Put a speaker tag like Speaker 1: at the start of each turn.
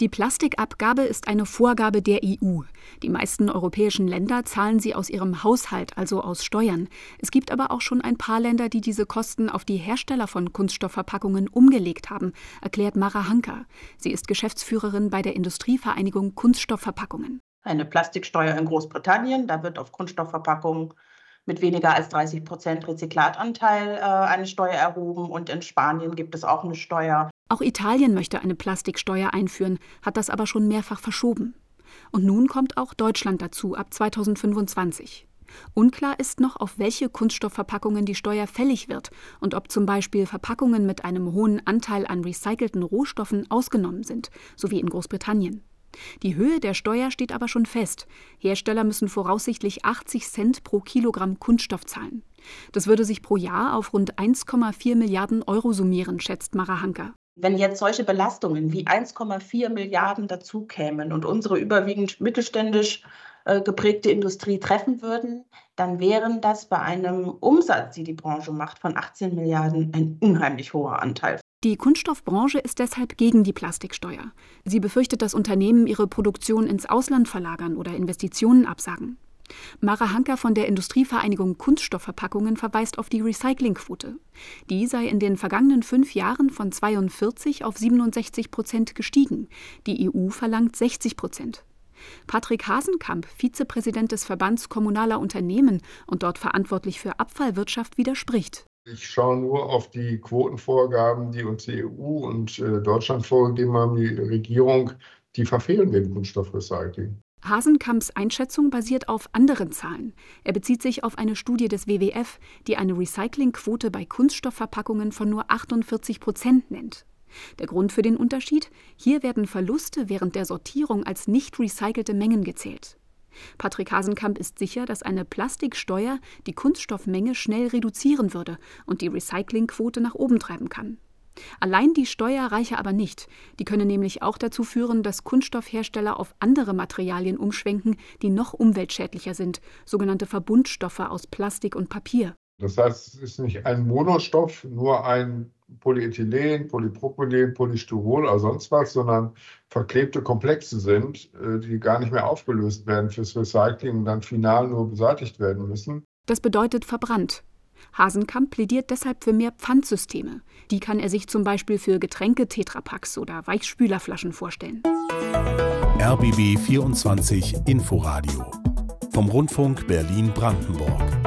Speaker 1: Die Plastikabgabe ist eine Vorgabe der EU. Die meisten europäischen Länder zahlen sie aus ihrem Haushalt, also aus Steuern. Es gibt aber auch schon ein paar Länder, die diese Kosten auf die Hersteller von Kunststoffverpackungen umgelegt haben, erklärt Mara Hanker. Sie ist Geschäftsführerin bei der Industrievereinigung Kunststoffverpackungen.
Speaker 2: Eine Plastiksteuer in Großbritannien, da wird auf Kunststoffverpackungen mit weniger als 30 Prozent Rezyklatanteil äh, eine Steuer erhoben und in Spanien gibt es auch eine Steuer
Speaker 1: auch Italien möchte eine Plastiksteuer einführen, hat das aber schon mehrfach verschoben. Und nun kommt auch Deutschland dazu ab 2025. Unklar ist noch, auf welche Kunststoffverpackungen die Steuer fällig wird und ob zum Beispiel Verpackungen mit einem hohen Anteil an recycelten Rohstoffen ausgenommen sind, so wie in Großbritannien. Die Höhe der Steuer steht aber schon fest. Hersteller müssen voraussichtlich 80 Cent pro Kilogramm Kunststoff zahlen. Das würde sich pro Jahr auf rund 1,4 Milliarden Euro summieren, schätzt Mara Hanker.
Speaker 2: Wenn jetzt solche Belastungen wie 1,4 Milliarden dazukämen und unsere überwiegend mittelständisch äh, geprägte Industrie treffen würden, dann wären das bei einem Umsatz, die die Branche macht, von 18 Milliarden ein unheimlich hoher Anteil.
Speaker 1: Die Kunststoffbranche ist deshalb gegen die Plastiksteuer. Sie befürchtet, dass Unternehmen ihre Produktion ins Ausland verlagern oder Investitionen absagen. Mara Hanker von der Industrievereinigung Kunststoffverpackungen verweist auf die Recyclingquote. Die sei in den vergangenen fünf Jahren von 42 auf 67 Prozent gestiegen. Die EU verlangt 60 Prozent. Patrick Hasenkamp, Vizepräsident des Verbands kommunaler Unternehmen und dort verantwortlich für Abfallwirtschaft, widerspricht.
Speaker 3: Ich schaue nur auf die Quotenvorgaben, die uns die EU und äh, Deutschland vorgegeben haben, die Regierung, die verfehlen den Kunststoffrecycling.
Speaker 1: Hasenkamps Einschätzung basiert auf anderen Zahlen. Er bezieht sich auf eine Studie des WWF, die eine Recyclingquote bei Kunststoffverpackungen von nur 48 Prozent nennt. Der Grund für den Unterschied? Hier werden Verluste während der Sortierung als nicht recycelte Mengen gezählt. Patrick Hasenkamp ist sicher, dass eine Plastiksteuer die Kunststoffmenge schnell reduzieren würde und die Recyclingquote nach oben treiben kann. Allein die Steuer reiche aber nicht. Die könne nämlich auch dazu führen, dass Kunststoffhersteller auf andere Materialien umschwenken, die noch umweltschädlicher sind, sogenannte Verbundstoffe aus Plastik und Papier.
Speaker 3: Das heißt, es ist nicht ein Monostoff, nur ein Polyethylen, Polypropylen, Polystyrol oder sonst was, sondern verklebte Komplexe sind, äh, die gar nicht mehr aufgelöst werden fürs Recycling und dann final nur beseitigt werden müssen.
Speaker 1: Das bedeutet verbrannt. Hasenkamp plädiert deshalb für mehr Pfandsysteme. Die kann er sich zum Beispiel für Getränke Tetrapacks oder Weichspülerflaschen vorstellen.
Speaker 4: RBB 24 Inforadio vom Rundfunk Berlin-Brandenburg.